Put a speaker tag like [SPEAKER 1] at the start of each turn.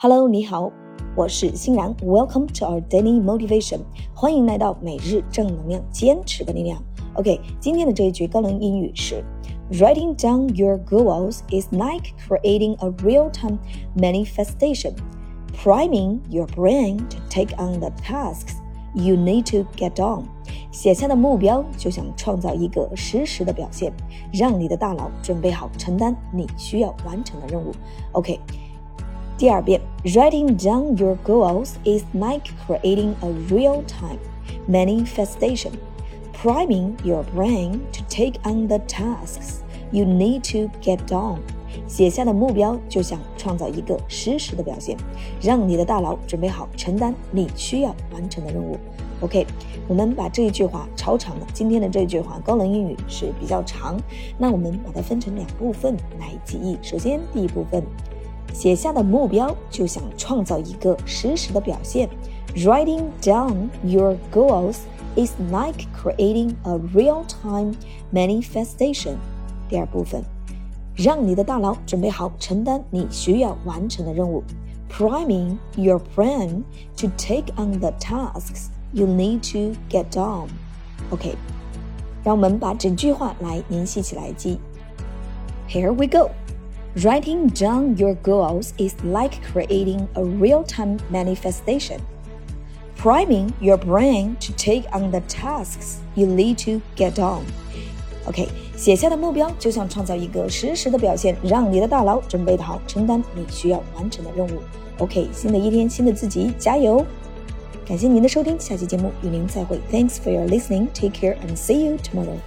[SPEAKER 1] Hello，你好，我是欣然。Welcome to our daily motivation，欢迎来到每日正能量，坚持的力量。OK，今天的这一句高能英语是：Writing down your goals is like creating a real-time manifestation, priming your brain to take on the tasks you need to get on。写下的目标就像创造一个实时的表现，让你的大脑准备好承担你需要完成的任务。OK。 第二遍，Writing down your goals is like creating a real-time manifestation, priming your brain to take on the tasks you need to get done. 写下的目标就像创造一个实时的表现，让你的大脑准备好承担你需要完成的任务。OK，我们把这一句话超长了。今天的这一句话高能英语是比较长，那我们把它分成两部分来记忆。首先，第一部分。写下的目标就想创造一个实时的表现。Writing down your goals is like creating a real-time manifestation。第二部分，让你的大脑准备好承担你需要完成的任务。Priming your brain to take on the tasks you need to get done。OK，让我们把整句话来联系起来记。Here we go。 Writing down your goals is like creating a real time manifestation, priming your brain to take on the tasks you need to get on. OK，写下的目标就像创造一个实时的表现，让你的大脑准备好承担你需要完成的任务。OK，新的一天，新的自己，加油！感谢您的收听，下期节目与您再会。Thanks for your listening. Take care and see you tomorrow.